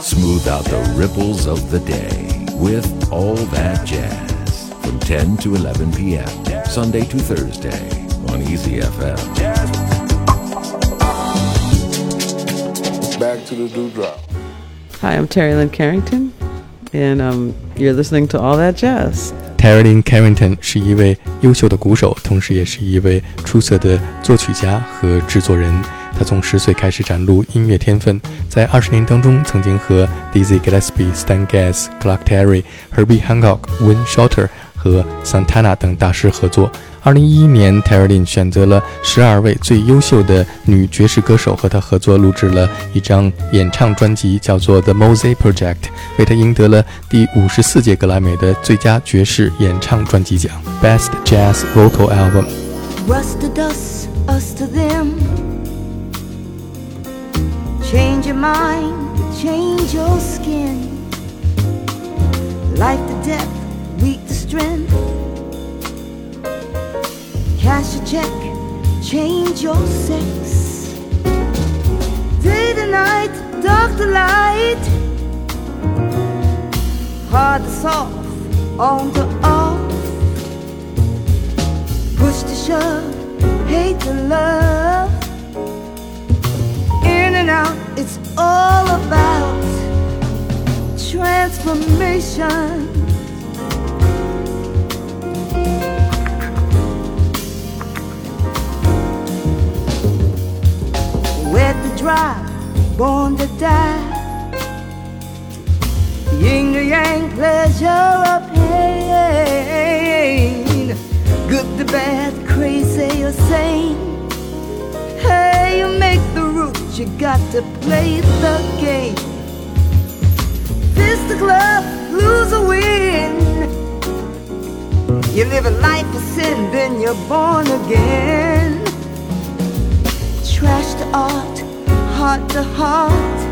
Smooth out the ripples of the day with all that jazz from 10 to 11 p.m. Sunday to Thursday on Easy FM. Back to the dewdrop. Hi, I'm Terri Lyne Carrington, and um, you're listening to All That Jazz. Terri Lyne Carrington 是一位优秀的鼓手，同时也是一位出色的作曲家和制作人。他从十岁开始展露音乐天分，在二十年当中，曾经和 Dizzy Gillespie、Stan Getz、Clark Terry、Herbie Hancock、Wayne Shorter 和 Santana 等大师合作。二零一一年 t e r l y n 选择了十二位最优秀的女爵士歌手和他合作，录制了一张演唱专辑，叫做《The Mosaic Project》，为他赢得了第五十四届格莱美的最佳爵士演唱专辑奖 （Best Jazz Vocal Album）。Change your mind, change your skin. Life to death, weak to strength. Cash a check, change your sex. Day to night, dark to light. Hard to soft, on to off. Push to shove, hate to love out, it's all about transformation. Wet to dry, born to die. Yin to yang, pleasure or pain. Good to bad, crazy or sane. Hey, you make the you got to play the game. Fist the glove, lose or win. You live a life of sin, then you're born again. Trash to art, heart to heart.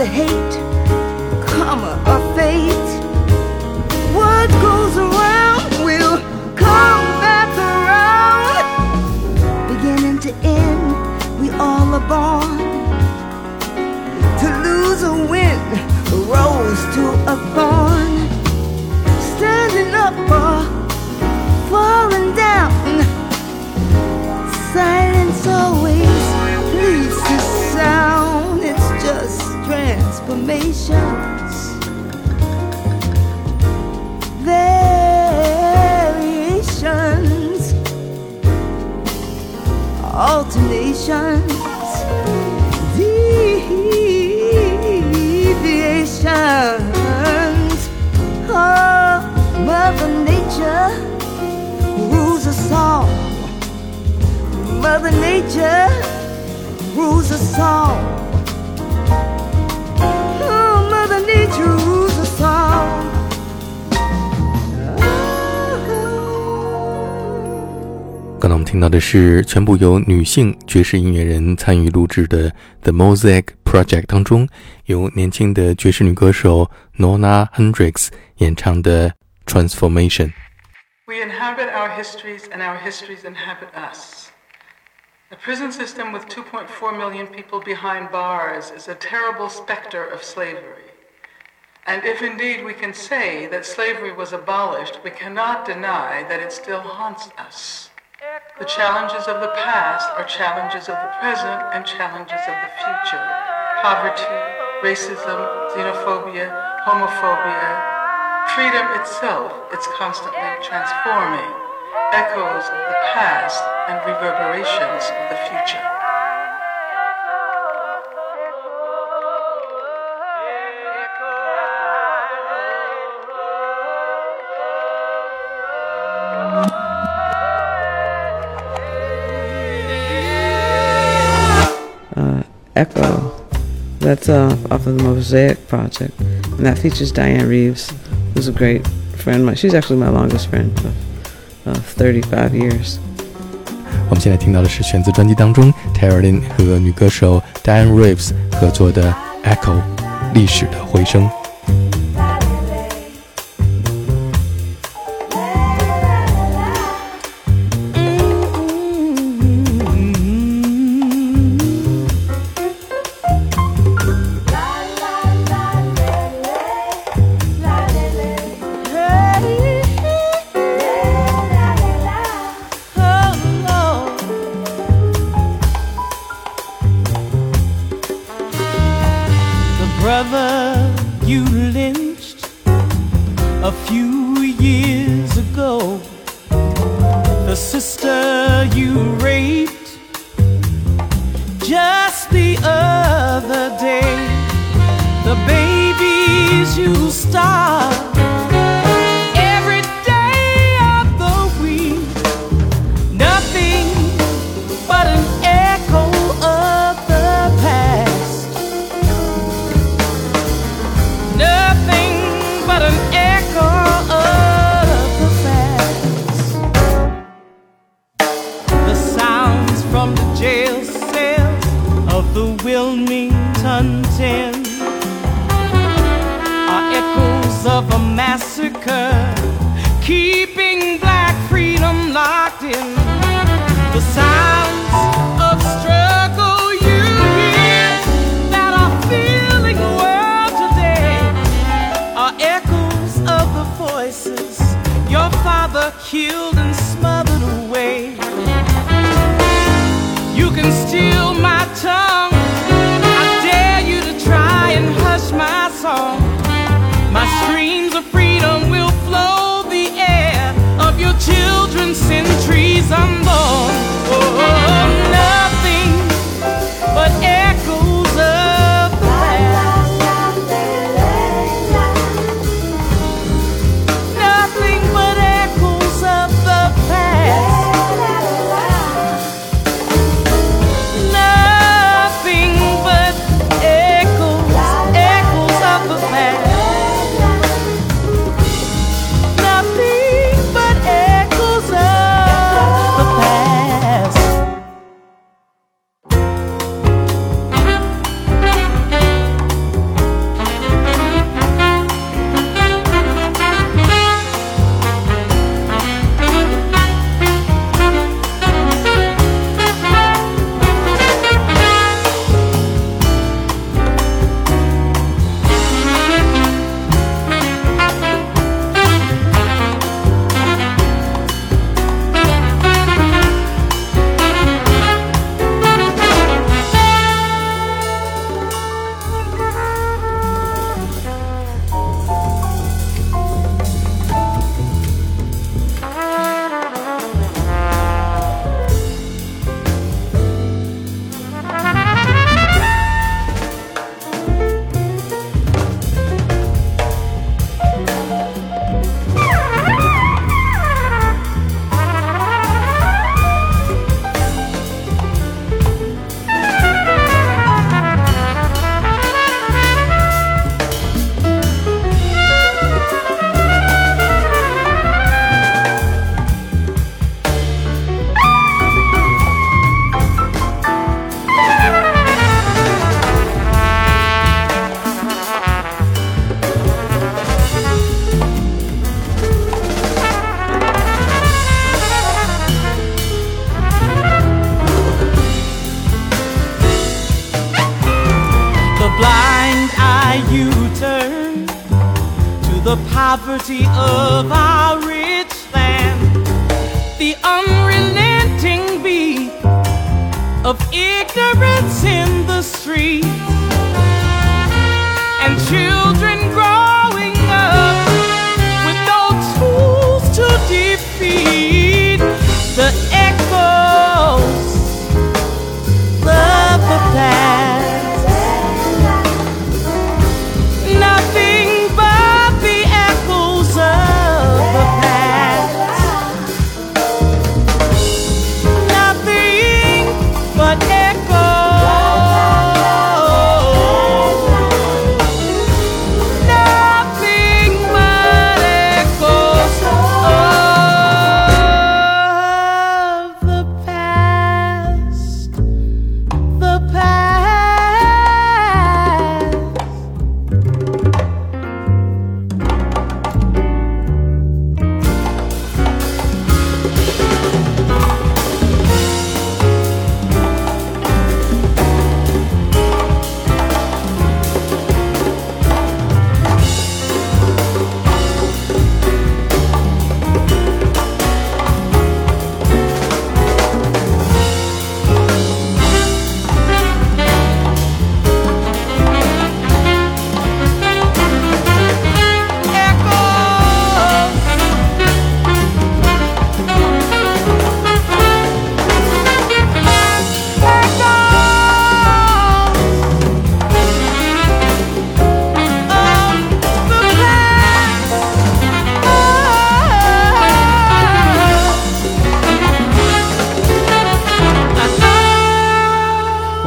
the hate, karma or fate. What goes around will come back around. Beginning to end, we all are born to lose or win, a rose to a thorn. Standing up for. affirmations. Variations, alternations, deviations. Oh, Mother Nature rules us all. Mother Nature rules us all. 刚才我们听到的是全部由女性爵士音乐人参与录制的《The Mosaic Project》当中，由年轻的爵士女歌手 Nona Hendryx 演唱的《Transformation》。We inhabit our histories, and our histories inhabit us. A prison system with 2.4 million people behind bars is a terrible specter of slavery. And if indeed we can say that slavery was abolished, we cannot deny that it still haunts us. The challenges of the past are challenges of the present and challenges of the future. Poverty, racism, xenophobia, homophobia, freedom itself is constantly transforming, echoes of the past and reverberations of the future. That's uh, off of the Mosaic Project, and that features Dianne Reeves, who's a great friend. My, she's actually my longest friend of, of 35 years. 我们现在听到的是选自专辑当中 Tara 和女歌手 Dianne Reeves 合作的《Echo》，历史的回声。Brother you lynched a few years ago, the sister you raped just the other day, the babies you starved of a massacre, keeping black freedom locked in. The sounds of struggle you hear that are filling the world today are echoes of the voices your father killed and smothered away. You can steal my tongue. I dare you to try and hush my song. Of your children's centuries unborn. Oh, oh, oh.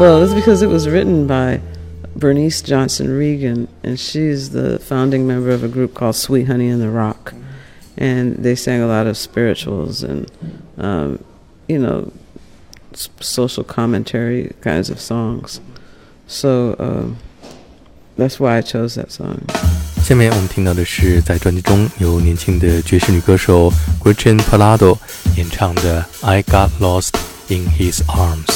Well, it's because it was written by Bernice Johnson Reagon, and she's the founding member of a group called Sweet Honey and the Rock. And they sang a lot of spirituals and, um, you know, social commentary kinds of songs. So um, that's why I chose that song. 下面我们听到的是在专辑中由年轻的爵士女歌手 Gretchen Parlato 演唱的《I Got Lost in His Arms》。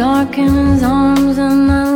Dark in his arms and I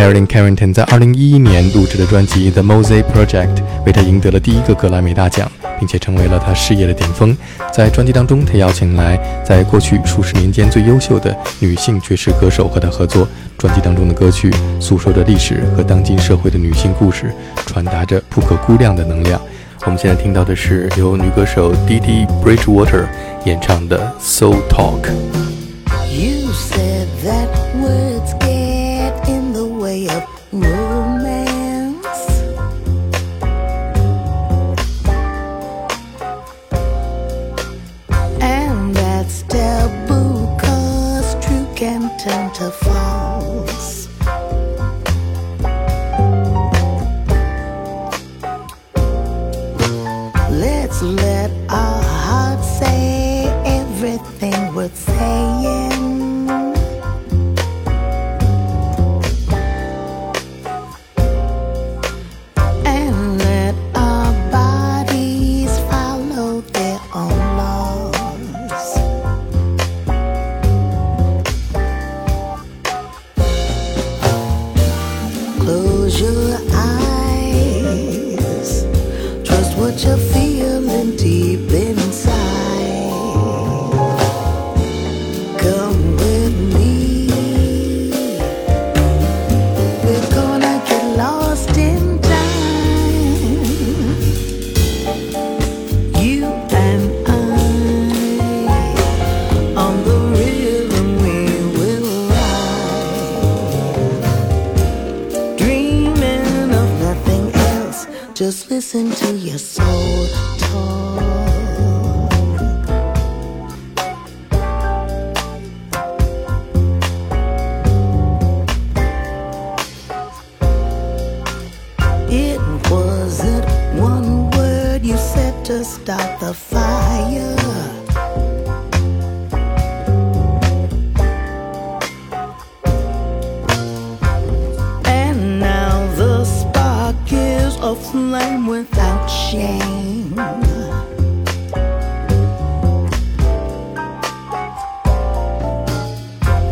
Marilyn Carrington 在2011年录制的专辑《The Mosaic Project》为她赢得了第一个格莱美大奖，并且成为了她事业的顶峰。在专辑当中，她邀请来在过去数十年间最优秀的女性爵士歌手和她合作。专辑当中的歌曲诉说着历史和当今社会的女性故事，传达着不可估量的能量。我们现在听到的是由女歌手 Dee Bridgewater 演唱的《So Talk》。You said that word romance. And that's taboo, cause true can turn to false. Listen to your is a flame without shame.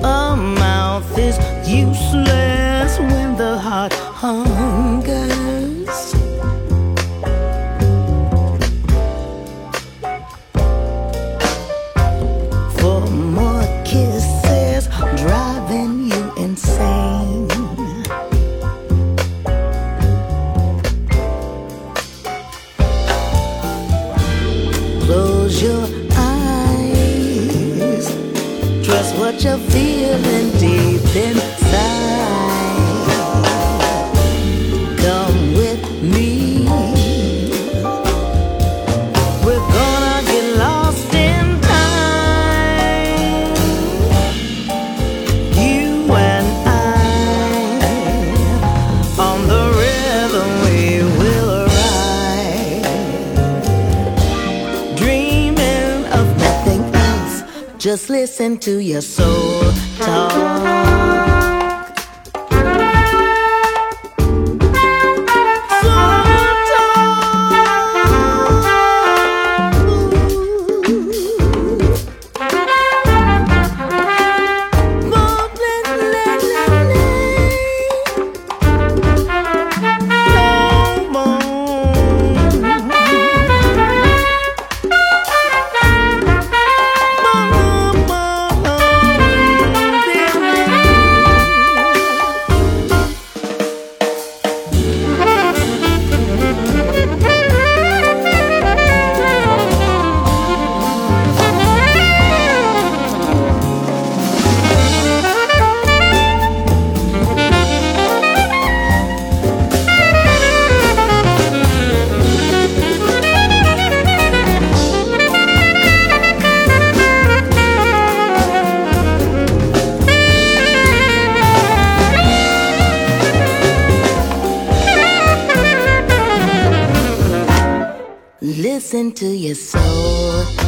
A mouth is useless when the heart hungers. Trust what you're feeling deep inside. Just listen to your soul talk. Listen to your soul